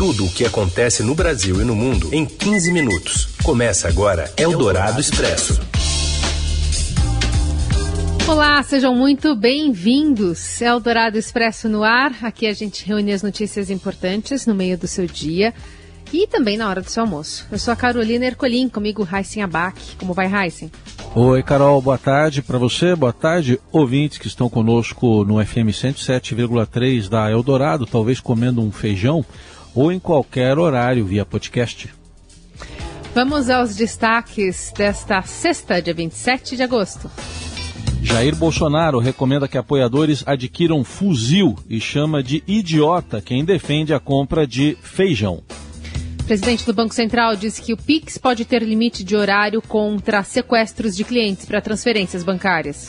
Tudo o que acontece no Brasil e no mundo em 15 minutos. Começa agora Eldorado Expresso. Olá, sejam muito bem-vindos. Eldorado Expresso no ar. Aqui a gente reúne as notícias importantes no meio do seu dia e também na hora do seu almoço. Eu sou a Carolina Ercolim, comigo Heisen Abac. Como vai, Heisen? Oi, Carol, boa tarde para você, boa tarde, ouvintes que estão conosco no FM 107,3 da Eldorado, talvez comendo um feijão ou em qualquer horário via podcast. Vamos aos destaques desta sexta, dia 27 de agosto. Jair Bolsonaro recomenda que apoiadores adquiram fuzil e chama de idiota quem defende a compra de feijão presidente do Banco Central disse que o Pix pode ter limite de horário contra sequestros de clientes para transferências bancárias.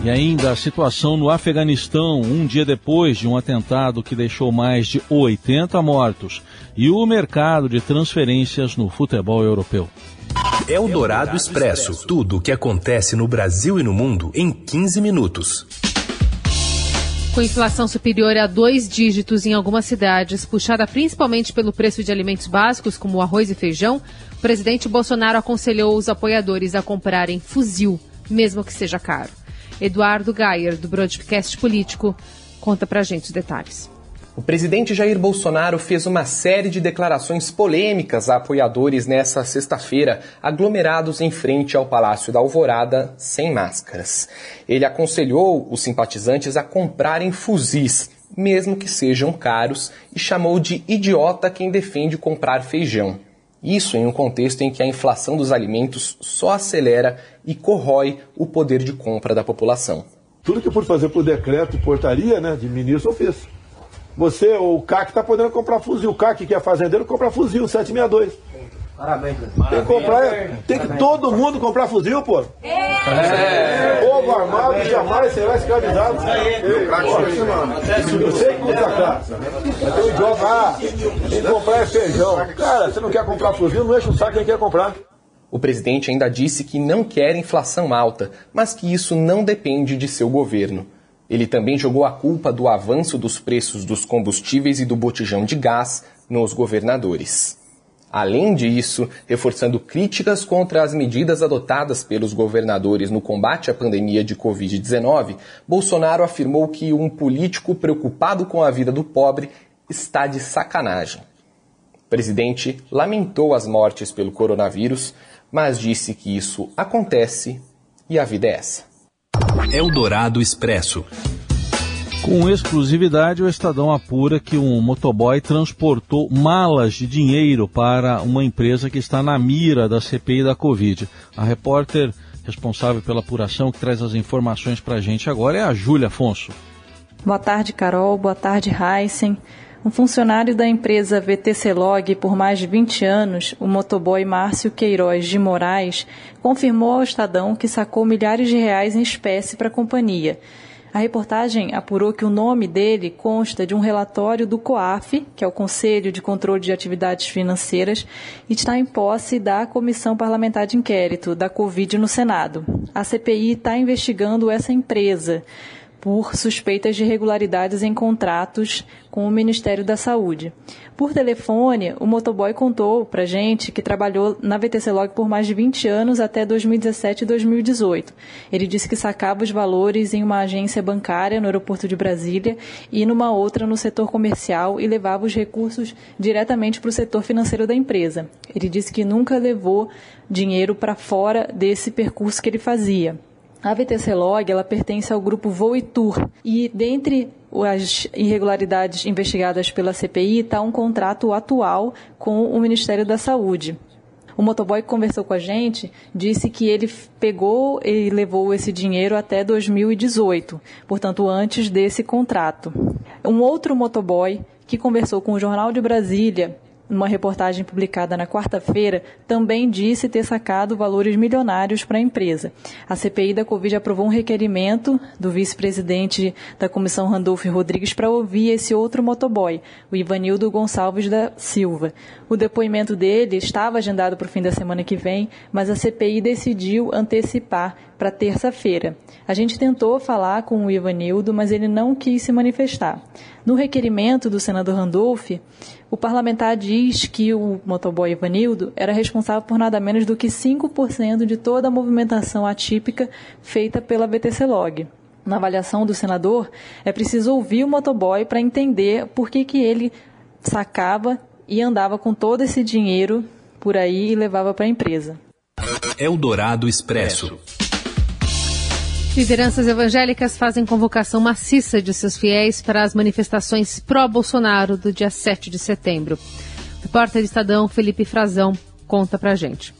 E ainda a situação no Afeganistão, um dia depois de um atentado que deixou mais de 80 mortos. E o mercado de transferências no futebol europeu. É o Dourado Expresso tudo o que acontece no Brasil e no mundo em 15 minutos. Com inflação superior a dois dígitos em algumas cidades, puxada principalmente pelo preço de alimentos básicos como arroz e feijão, o presidente Bolsonaro aconselhou os apoiadores a comprarem fuzil, mesmo que seja caro. Eduardo Gayer, do Broadcast Político, conta pra gente os detalhes. O presidente Jair Bolsonaro fez uma série de declarações polêmicas a apoiadores nesta sexta-feira, aglomerados em frente ao Palácio da Alvorada, sem máscaras. Ele aconselhou os simpatizantes a comprarem fuzis, mesmo que sejam caros, e chamou de idiota quem defende comprar feijão. Isso em um contexto em que a inflação dos alimentos só acelera e corrói o poder de compra da população. Tudo que pude fazer por decreto e portaria né, de ministro eu fiz. Você, o CAC, está podendo comprar fuzil. O CAC, que é fazendeiro, compra fuzil 762. Parabéns, Tem que, comprar, tem que todo mundo comprar fuzil, pô. É. Povo armado jamais será escravizado. Eu sei que. Mas tem um idiota, ah, tem que comprar é feijão. Cara, você não quer comprar fuzil, não enche o saco quem quer comprar. O presidente ainda disse que não quer inflação alta, mas que isso não depende de seu governo. Ele também jogou a culpa do avanço dos preços dos combustíveis e do botijão de gás nos governadores. Além disso, reforçando críticas contra as medidas adotadas pelos governadores no combate à pandemia de Covid-19, Bolsonaro afirmou que um político preocupado com a vida do pobre está de sacanagem. O presidente lamentou as mortes pelo coronavírus, mas disse que isso acontece e a vida é essa. Eldorado Expresso. Com exclusividade, o Estadão apura que um motoboy transportou malas de dinheiro para uma empresa que está na mira da CPI da Covid. A repórter responsável pela apuração que traz as informações para a gente agora é a Júlia Afonso. Boa tarde, Carol. Boa tarde, Heisen. Um funcionário da empresa VTC Log por mais de 20 anos, o motoboy Márcio Queiroz de Moraes, confirmou ao Estadão que sacou milhares de reais em espécie para a companhia. A reportagem apurou que o nome dele consta de um relatório do COAF, que é o Conselho de Controle de Atividades Financeiras, e está em posse da Comissão Parlamentar de Inquérito da Covid no Senado. A CPI está investigando essa empresa por suspeitas de irregularidades em contratos com o Ministério da Saúde. Por telefone, o motoboy contou para gente que trabalhou na VTC Log por mais de 20 anos até 2017 e 2018. Ele disse que sacava os valores em uma agência bancária no aeroporto de Brasília e numa outra no setor comercial e levava os recursos diretamente para o setor financeiro da empresa. Ele disse que nunca levou dinheiro para fora desse percurso que ele fazia. A VTC Log ela pertence ao grupo Voitur e dentre as irregularidades investigadas pela CPI está um contrato atual com o Ministério da Saúde. O motoboy que conversou com a gente disse que ele pegou e levou esse dinheiro até 2018, portanto antes desse contrato. Um outro motoboy que conversou com o Jornal de Brasília numa reportagem publicada na quarta-feira, também disse ter sacado valores milionários para a empresa. A CPI da Covid aprovou um requerimento do vice-presidente da comissão Randolph Rodrigues para ouvir esse outro motoboy, o Ivanildo Gonçalves da Silva. O depoimento dele estava agendado para o fim da semana que vem, mas a CPI decidiu antecipar para terça-feira. A gente tentou falar com o Ivanildo, mas ele não quis se manifestar. No requerimento do senador Randolph, O parlamentar diz que o motoboy Ivanildo era responsável por nada menos do que 5% de toda a movimentação atípica feita pela BTC Log. Na avaliação do senador, é preciso ouvir o motoboy para entender por que, que ele sacava e andava com todo esse dinheiro por aí e levava para a empresa. Eldorado Expresso. Lideranças evangélicas fazem convocação maciça de seus fiéis para as manifestações pró-Bolsonaro do dia 7 de setembro. Repórter Estadão Felipe Frazão conta pra gente.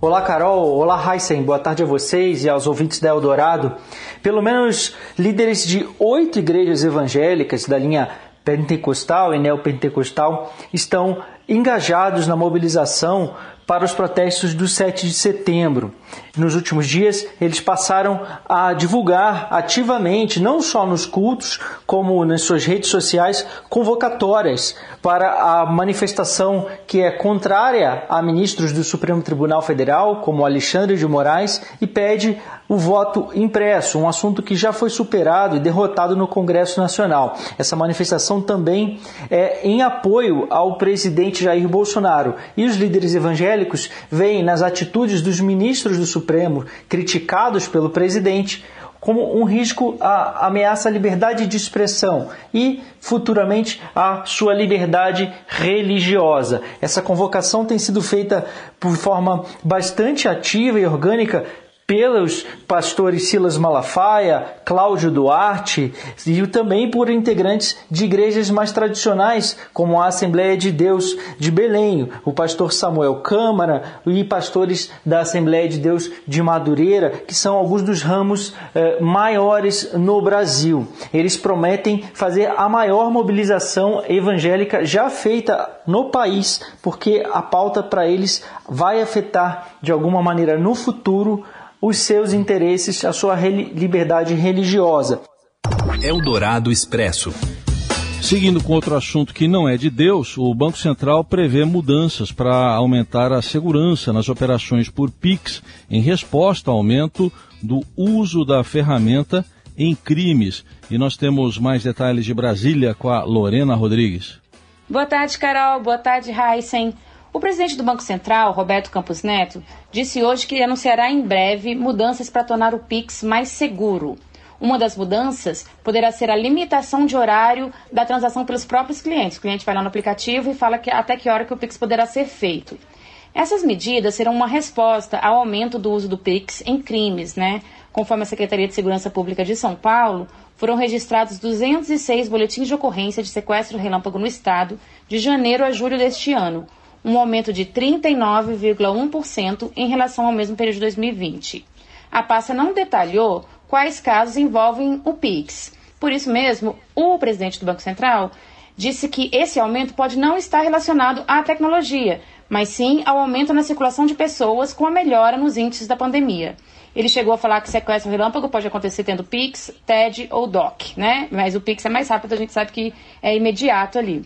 Olá, Carol. Olá, Heisen. Boa tarde a vocês e aos ouvintes da Eldorado. Pelo menos líderes de oito igrejas evangélicas da linha pentecostal e neopentecostal estão engajados na mobilização para os protestos do 7 de setembro. Nos últimos dias, eles passaram a divulgar ativamente, não só nos cultos, como nas suas redes sociais, convocatórias para a manifestação que é contrária a ministros do Supremo Tribunal Federal, como Alexandre de Moraes, e pede o voto impresso, um assunto que já foi superado e derrotado no Congresso Nacional. Essa manifestação também é em apoio ao presidente Jair Bolsonaro. E os líderes evangélicos veem nas atitudes dos ministros do Supremo, criticados pelo presidente, como um risco à ameaça à liberdade de expressão e, futuramente, à sua liberdade religiosa. Essa convocação tem sido feita por forma bastante ativa e orgânica pelos pastores Silas Malafaia, Cláudio Duarte e também por integrantes de igrejas mais tradicionais, como a Assembleia de Deus de Belém, o pastor Samuel Câmara e pastores da Assembleia de Deus de Madureira, que são alguns dos ramos eh, maiores no Brasil. Eles prometem fazer a maior mobilização evangélica já feita no país, porque a pauta para eles vai afetar de alguma maneira no futuro os seus interesses, a sua liberdade religiosa. Eldorado Expresso. Seguindo com outro assunto que não é de Deus, o Banco Central prevê mudanças para aumentar a segurança nas operações por PIX em resposta ao aumento do uso da ferramenta em crimes. E nós temos mais detalhes de Brasília com a Lorena Rodrigues. Boa tarde, Carol. Boa tarde, Heisen. O presidente do Banco Central, Roberto Campos Neto, disse hoje que anunciará em breve mudanças para tornar o Pix mais seguro. Uma das mudanças poderá ser a limitação de horário da transação pelos próprios clientes. O cliente vai lá no aplicativo e fala que, até que hora que o Pix poderá ser feito. Essas medidas serão uma resposta ao aumento do uso do Pix em crimes, né? Conforme a Secretaria de Segurança Pública de São Paulo, foram registrados 206 boletins de ocorrência de sequestro relâmpago no estado de janeiro a julho deste ano, um aumento de 39,1% em relação ao mesmo período de 2020. A pasta não detalhou quais casos envolvem o PIX. Por isso mesmo, o presidente do Banco Central disse que esse aumento pode não estar relacionado à tecnologia, mas sim ao aumento na circulação de pessoas com a melhora nos índices da pandemia. Ele chegou a falar que sequestro relâmpago pode acontecer tendo Pix, TED ou DOC, né? Mas o Pix é mais rápido, a gente sabe que é imediato ali.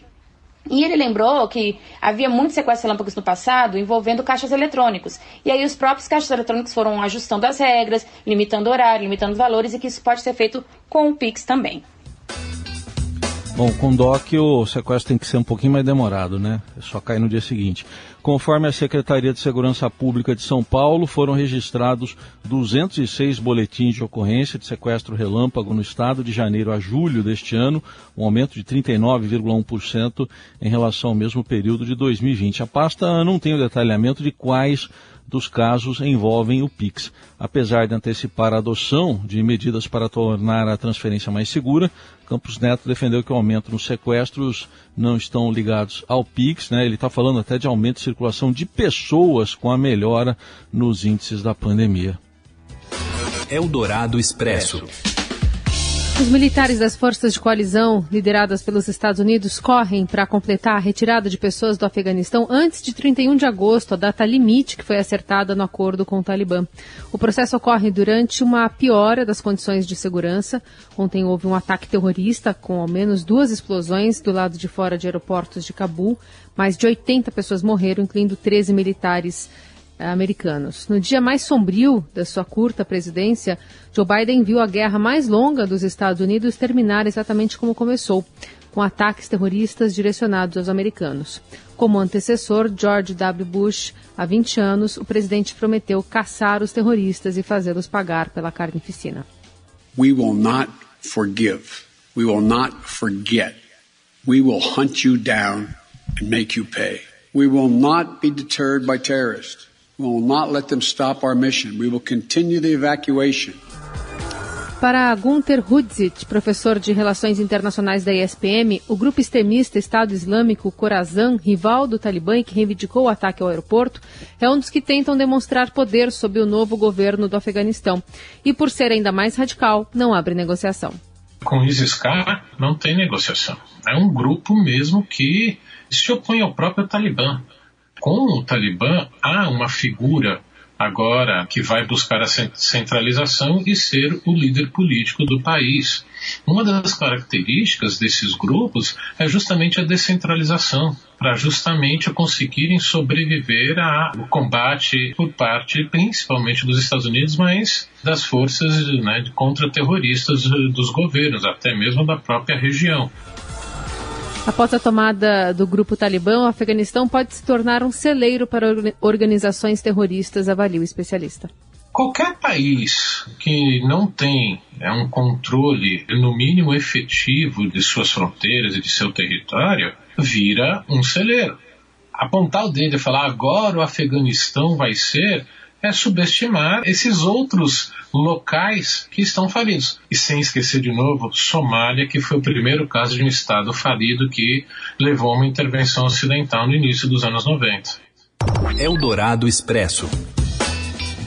E ele lembrou que havia muitos sequestros relâmpagos no passado envolvendo caixas eletrônicos. E aí os próprios caixas eletrônicos foram ajustando as regras, limitando horário, limitando valores e que isso pode ser feito com o Pix também. Bom, com DOC o sequestro tem que ser um pouquinho mais demorado, né? É só cair no dia seguinte. Conforme a Secretaria de Segurança Pública de São Paulo, foram registrados 206 boletins de ocorrência de sequestro relâmpago no estado de janeiro a julho deste ano, um aumento de 39,1% em relação ao mesmo período de 2020. A pasta não tem o detalhamento de quais dos casos envolvem o PIX. Apesar de antecipar a adoção de medidas para tornar a transferência mais segura, Campos Neto defendeu que o aumento nos sequestros não estão ligados ao PIX, né? Ele está falando até de aumento de circulação de pessoas com a melhora nos índices da pandemia. Eldorado Expresso. Os militares das forças de coalizão, lideradas pelos Estados Unidos, correm para completar a retirada de pessoas do Afeganistão antes de 31 de agosto, a data limite que foi acertada no acordo com o Talibã. O processo ocorre durante uma piora das condições de segurança. Ontem houve um ataque terrorista com ao menos duas explosões do lado de fora de aeroportos de Cabul. Mais de 80 pessoas morreram, incluindo 13 militares americanos. No dia mais sombrio da sua curta presidência, Joe Biden viu a guerra mais longa dos Estados Unidos terminar exatamente como começou, com ataques terroristas direcionados aos americanos. Como antecessor, George W. Bush, há 20 anos, o presidente prometeu caçar os terroristas e fazê-los pagar pela carnificina. We will not forgive. We will not forget. We will hunt you down and make you pay. We will not be deterred by terrorists. We will not let them stop our mission. We will continue the evacuation. Para Gunther Hudzit, professor de Relações Internacionais da ISPM, o grupo extremista Estado Islâmico Khorasan, rival do Talibã e que reivindicou o ataque ao aeroporto, é um dos que tentam demonstrar poder sob o novo governo do Afeganistão. E por ser ainda mais radical, não abre negociação. Com ISIS-K não tem negociação. É um grupo mesmo que se opõe ao próprio Talibã. Com o Talibã há uma figura agora que vai buscar a centralização e ser o líder político do país. Uma das características desses grupos é justamente a descentralização, para justamente conseguirem sobreviver ao combate por parte principalmente dos Estados Unidos, mas das forças né, contra-terroristas dos governos, até mesmo da própria região. Após a tomada do grupo Talibã, o Afeganistão pode se tornar um celeiro para organizações terroristas, avalia o especialista. Qualquer país que não tem é, um controle, no mínimo efetivo, de suas fronteiras e de seu território, vira um celeiro. Apontar o dedo e falar agora o Afeganistão vai ser é subestimar esses outros locais que estão falidos. E sem esquecer de novo, Somália, que foi o primeiro caso de um Estado falido que levou a uma intervenção ocidental no início dos anos 90. Eldorado Expresso.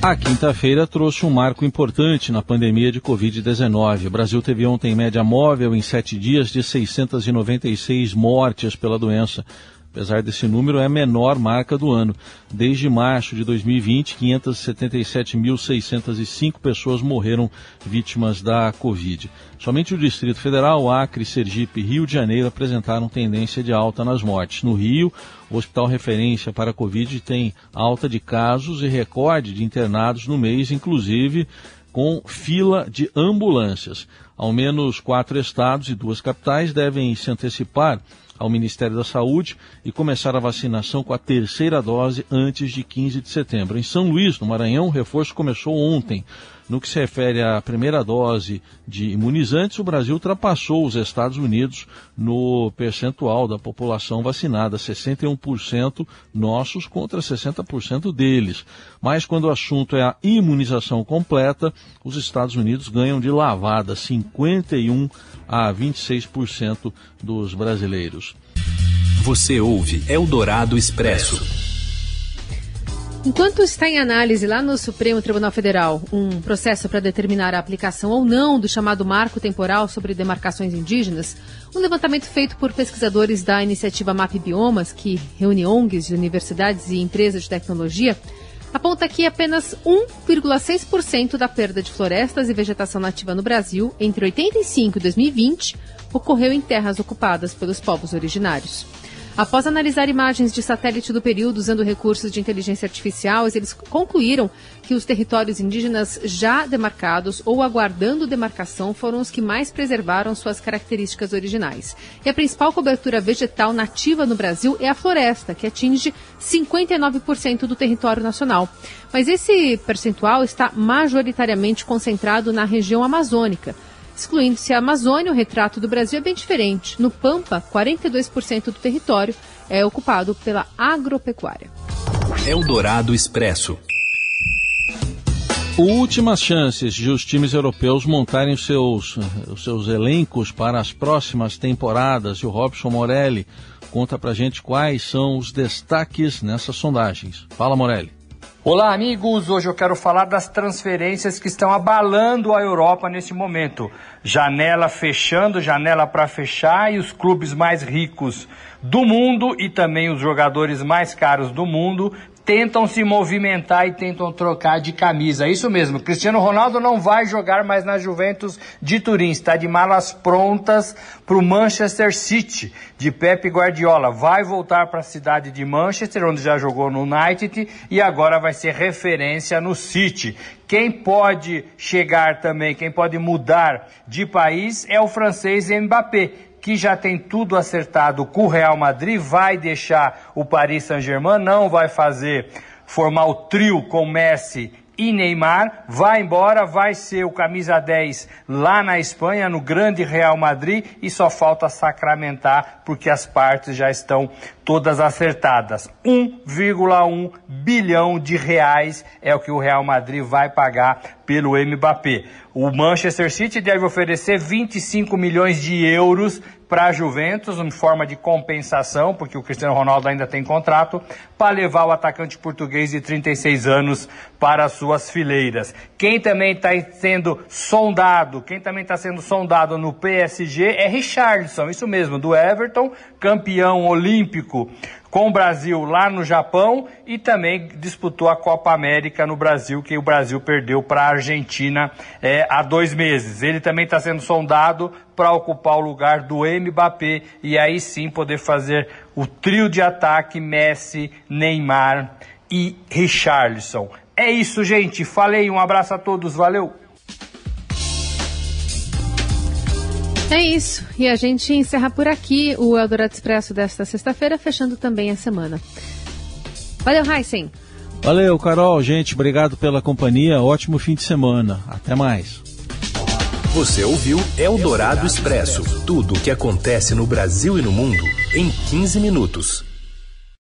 A quinta-feira trouxe um marco importante na pandemia de Covid-19. O Brasil teve ontem média móvel em sete dias de 696 mortes pela doença. Apesar desse número, é a menor marca do ano. Desde março de 2020, 577.605 pessoas morreram vítimas da Covid. Somente o Distrito Federal, Acre, Sergipe e Rio de Janeiro apresentaram tendência de alta nas mortes. No Rio, o hospital referência para a Covid tem alta de casos e recorde de internados no mês, inclusive com fila de ambulâncias. Ao menos quatro estados e duas capitais devem se antecipar ao Ministério da Saúde e começar a vacinação com a terceira dose antes de 15 de setembro. Em São Luís, no Maranhão, o reforço começou ontem. No que se refere à primeira dose de imunizantes, o Brasil ultrapassou os Estados Unidos no percentual da população vacinada, 61% nossos contra 60% deles. Mas quando o assunto é a imunização completa, os Estados Unidos ganham de lavada 51 a 26% dos brasileiros. Você ouve Eldorado Expresso. Enquanto está em análise lá no Supremo Tribunal Federal um processo para determinar a aplicação ou não do chamado marco temporal sobre demarcações indígenas, um levantamento feito por pesquisadores da iniciativa MAP Biomas, que reúne ONGs, universidades e empresas de tecnologia, aponta que apenas 1,6% da perda de florestas e vegetação nativa no Brasil entre 85 e 2020 ocorreu em terras ocupadas pelos povos originários. Após analisar imagens de satélite do período usando recursos de inteligência artificial, eles concluíram que os territórios indígenas já demarcados ou aguardando demarcação foram os que mais preservaram suas características originais. E a principal cobertura vegetal nativa no Brasil é a floresta, que atinge 59% do território nacional. Mas esse percentual está majoritariamente concentrado na região amazônica. Excluindo-se a Amazônia, o retrato do Brasil é bem diferente. No Pampa, 42% do território é ocupado pela agropecuária. Eldorado Expresso. Últimas chances de os times europeus montarem os seus, os seus elencos para as próximas temporadas. E o Robson Morelli conta pra gente quais são os destaques nessas sondagens. Fala, Morelli. Olá, amigos! Hoje eu quero falar das transferências que estão abalando a Europa neste momento. Janela fechando, janela para fechar, e os clubes mais ricos do mundo e também os jogadores mais caros do mundo tentam se movimentar e tentam trocar de camisa. Isso mesmo, Cristiano Ronaldo não vai jogar mais na Juventus de Turim, está de malas prontas para o Manchester City de Pep Guardiola. Vai voltar para a cidade de Manchester, onde já jogou no United e agora vai ser referência no City. Quem pode chegar também, quem pode mudar de país é o francês Mbappé que já tem tudo acertado com o Real Madrid, vai deixar o Paris Saint-Germain, não vai fazer formar o trio com Messi e Neymar, vai embora, vai ser o camisa 10 lá na Espanha, no grande Real Madrid, e só falta sacramentar, porque as partes já estão todas acertadas. 1,1 bilhão de reais é o que o Real Madrid vai pagar pelo Mbappé. O Manchester City deve oferecer 25 milhões de euros para a Juventus, em forma de compensação, porque o Cristiano Ronaldo ainda tem contrato, para levar o atacante português de 36 anos para as suas fileiras. Quem também está sendo sondado, quem também está sendo sondado no PSG é Richardson, isso mesmo, do Everton, campeão olímpico com o Brasil lá no Japão e também disputou a Copa América no Brasil, que o Brasil perdeu para a Argentina é, há dois meses. Ele também está sendo sondado para ocupar o lugar do Mbappé e aí sim poder fazer o trio de ataque Messi, Neymar e Richarlison. É isso, gente. Falei, um abraço a todos, valeu! É isso. E a gente encerra por aqui o Eldorado Expresso desta sexta-feira, fechando também a semana. Valeu, Heisen. Valeu, Carol. Gente, obrigado pela companhia. Ótimo fim de semana. Até mais. Você ouviu Eldorado Expresso tudo o que acontece no Brasil e no mundo em 15 minutos.